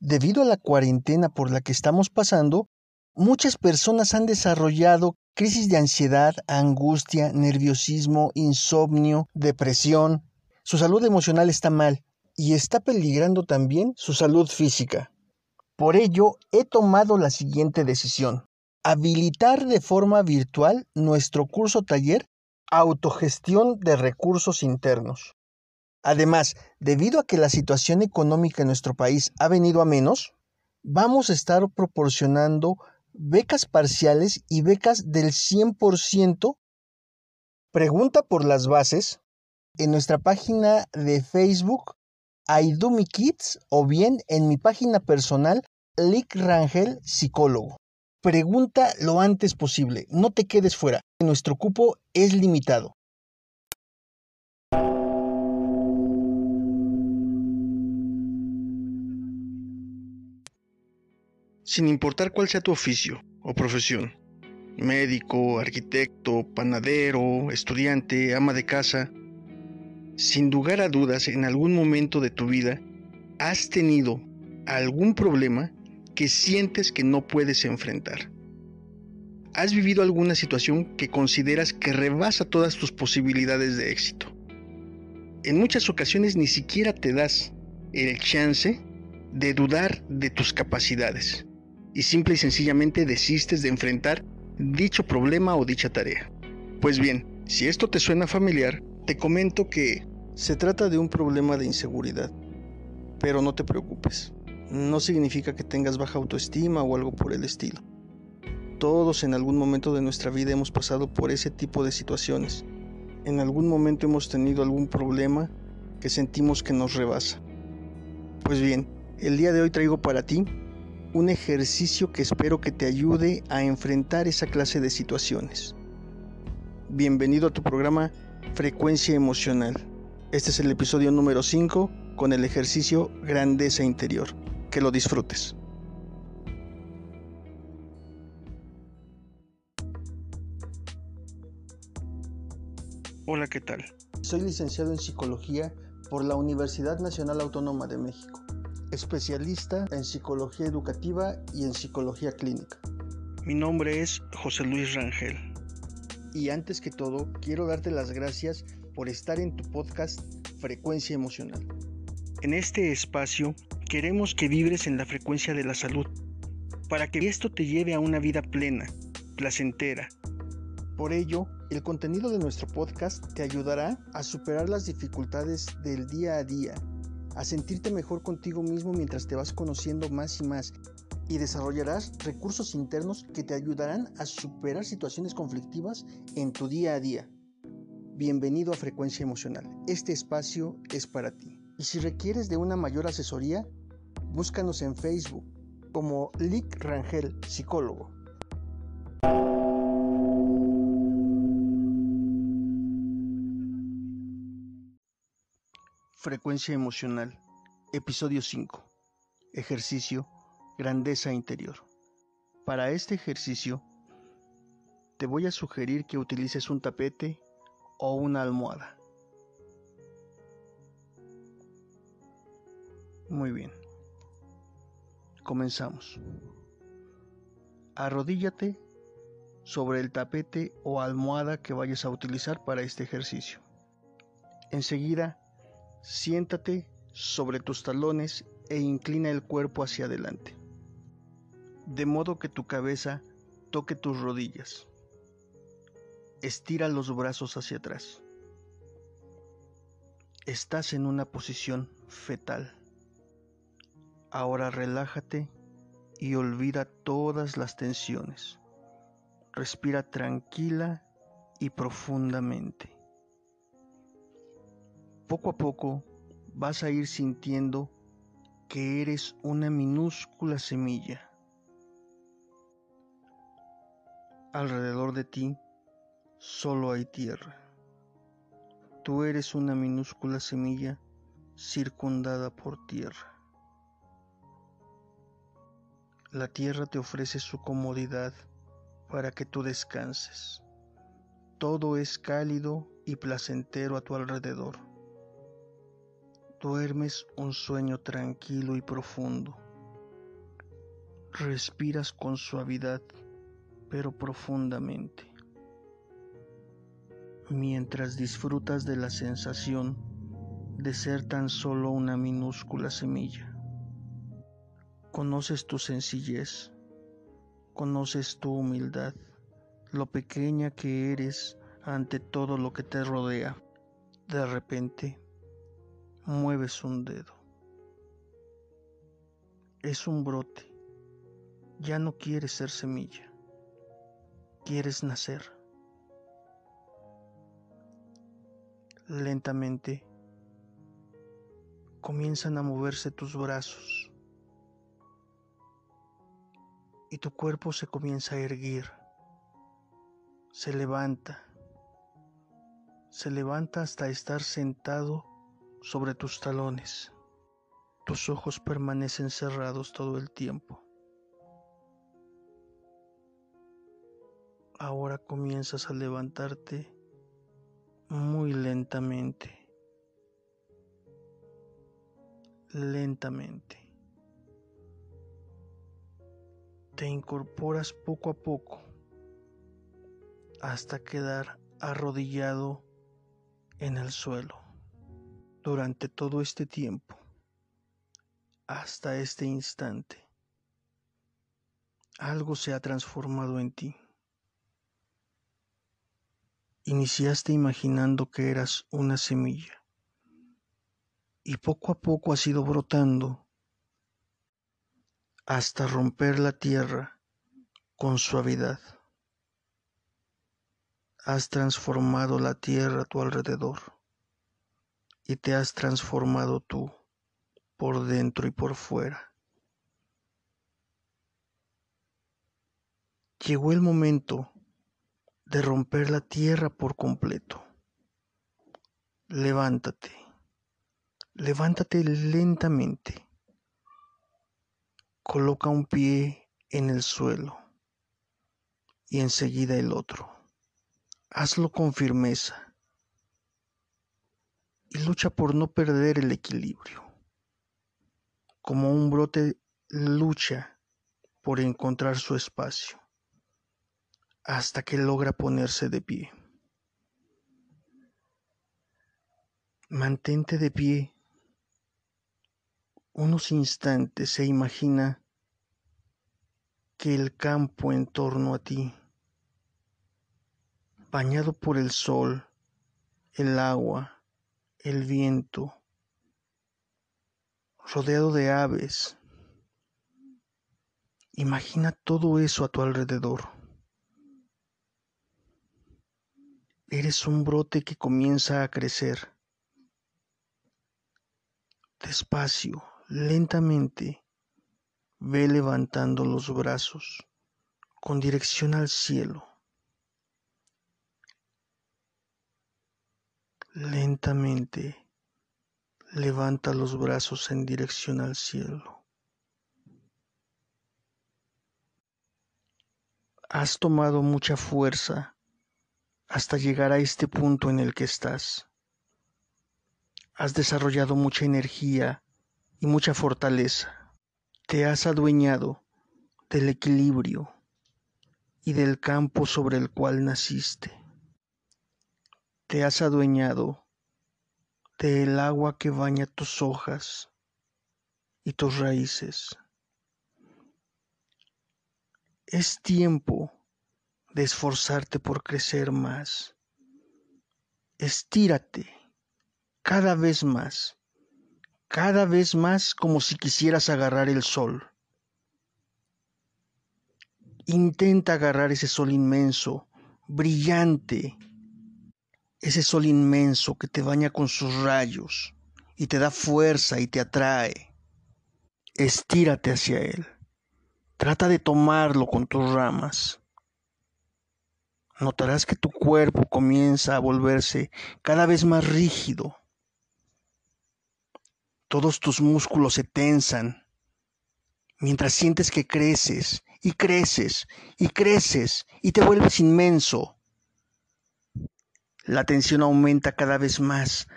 Debido a la cuarentena por la que estamos pasando, muchas personas han desarrollado crisis de ansiedad, angustia, nerviosismo, insomnio, depresión. Su salud emocional está mal y está peligrando también su salud física. Por ello, he tomado la siguiente decisión. Habilitar de forma virtual nuestro curso taller Autogestión de Recursos Internos. Además, debido a que la situación económica en nuestro país ha venido a menos, vamos a estar proporcionando becas parciales y becas del 100%. Pregunta por las bases en nuestra página de Facebook mi Kids o bien en mi página personal Lick Rangel Psicólogo. Pregunta lo antes posible, no te quedes fuera, nuestro cupo es limitado. Sin importar cuál sea tu oficio o profesión, médico, arquitecto, panadero, estudiante, ama de casa, sin lugar a dudas en algún momento de tu vida has tenido algún problema que sientes que no puedes enfrentar. ¿Has vivido alguna situación que consideras que rebasa todas tus posibilidades de éxito? En muchas ocasiones ni siquiera te das el chance de dudar de tus capacidades y simple y sencillamente desistes de enfrentar dicho problema o dicha tarea. Pues bien, si esto te suena familiar, te comento que se trata de un problema de inseguridad. Pero no te preocupes, no significa que tengas baja autoestima o algo por el estilo. Todos en algún momento de nuestra vida hemos pasado por ese tipo de situaciones. En algún momento hemos tenido algún problema que sentimos que nos rebasa. Pues bien, el día de hoy traigo para ti un ejercicio que espero que te ayude a enfrentar esa clase de situaciones. Bienvenido a tu programa Frecuencia Emocional. Este es el episodio número 5 con el ejercicio Grandeza Interior. Que lo disfrutes. Hola, ¿qué tal? Soy licenciado en Psicología por la Universidad Nacional Autónoma de México especialista en psicología educativa y en psicología clínica. Mi nombre es José Luis Rangel. Y antes que todo, quiero darte las gracias por estar en tu podcast Frecuencia Emocional. En este espacio queremos que vibres en la frecuencia de la salud, para que esto te lleve a una vida plena, placentera. Por ello, el contenido de nuestro podcast te ayudará a superar las dificultades del día a día a sentirte mejor contigo mismo mientras te vas conociendo más y más y desarrollarás recursos internos que te ayudarán a superar situaciones conflictivas en tu día a día. Bienvenido a Frecuencia Emocional. Este espacio es para ti. Y si requieres de una mayor asesoría, búscanos en Facebook como Lick Rangel, psicólogo. Frecuencia emocional. Episodio 5. Ejercicio. Grandeza interior. Para este ejercicio, te voy a sugerir que utilices un tapete o una almohada. Muy bien. Comenzamos. Arrodíllate sobre el tapete o almohada que vayas a utilizar para este ejercicio. Enseguida, Siéntate sobre tus talones e inclina el cuerpo hacia adelante, de modo que tu cabeza toque tus rodillas. Estira los brazos hacia atrás. Estás en una posición fetal. Ahora relájate y olvida todas las tensiones. Respira tranquila y profundamente poco a poco vas a ir sintiendo que eres una minúscula semilla. Alrededor de ti solo hay tierra. Tú eres una minúscula semilla circundada por tierra. La tierra te ofrece su comodidad para que tú descanses. Todo es cálido y placentero a tu alrededor duermes un sueño tranquilo y profundo, Respiras con suavidad, pero profundamente, mientras disfrutas de la sensación de ser tan solo una minúscula semilla. Conoces tu sencillez, conoces tu humildad, lo pequeña que eres ante todo lo que te rodea. De repente, mueves un dedo. Es un brote. Ya no quieres ser semilla. Quieres nacer. Lentamente comienzan a moverse tus brazos y tu cuerpo se comienza a erguir, se levanta, se levanta hasta estar sentado sobre tus talones. Tus ojos permanecen cerrados todo el tiempo. Ahora comienzas a levantarte muy lentamente, lentamente. te incorporas poco a poco hasta quedar arrodillado en el suelo. Durante todo este tiempo, hasta este instante, algo se ha transformado en ti. Iniciaste imaginando que eras una semilla y poco a poco has ido brotando hasta romper la tierra con suavidad. Has transformado la tierra a tu alrededor y te has transformado tú por dentro y por fuera. Llegó el momento de romper la tierra por completo. Levántate, levántate lentamente Coloca un pie en el suelo y enseguida el otro. Hazlo con firmeza y lucha por no perder el equilibrio. Como un brote lucha por encontrar su espacio hasta que logra ponerse de pie. Mantente de pie unos instantes se imagina que el campo en torno a ti, bañado por el sol, el agua, el viento, rodeado de aves, imagina todo eso a tu alrededor. Eres un brote que comienza a crecer. Despacio, Lentamente ve levantando los brazos con dirección al cielo. Lentamente levanta los brazos en dirección al cielo. Has tomado mucha fuerza hasta llegar a este punto en el que estás. Has desarrollado mucha energía y mucha fortaleza. Te has adueñado del equilibrio y del campo sobre el cual naciste. Te has adueñado del agua que baña tus hojas y tus raíces. Es tiempo de esforzarte por crecer más. Estírate cada vez más cada vez más como si quisieras agarrar el sol. Intenta agarrar ese sol inmenso, brillante, ese sol inmenso que te baña con sus rayos y te da fuerza y te atrae. Estírate hacia él. Trata de tomarlo con tus ramas. Notarás que tu cuerpo comienza a volverse cada vez más rígido todos tus músculos se tensan mientras sientes que creces y creces y creces y te vuelves inmenso. La tensión aumenta cada vez más,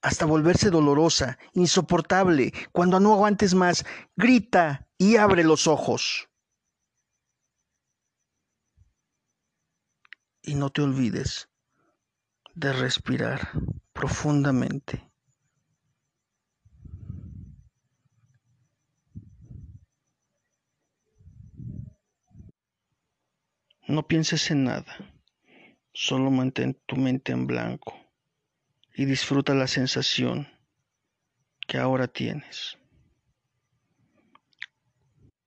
hasta volverse dolorosa, insoportable. Cuando no aguantes más, grita y abre los ojos. Y no te olvides de respirar profundamente. No pienses en nada solo mantén tu mente en blanco y disfruta la sensación que ahora tienes.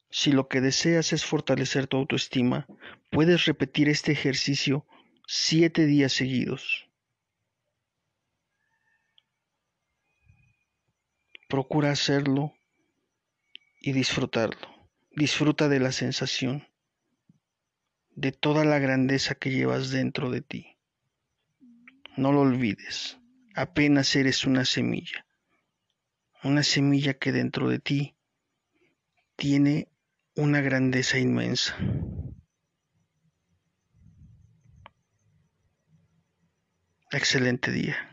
Si lo que deseas es fortalecer tu autoestima, puedes repetir este ejercicio siete días seguidos. Procura hacerlo y disfrutarlo. Disfruta de la sensación de toda la grandeza que llevas dentro de ti. No lo olvides, apenas eres una semilla, una semilla que dentro de ti tiene una grandeza inmensa. Excelente día.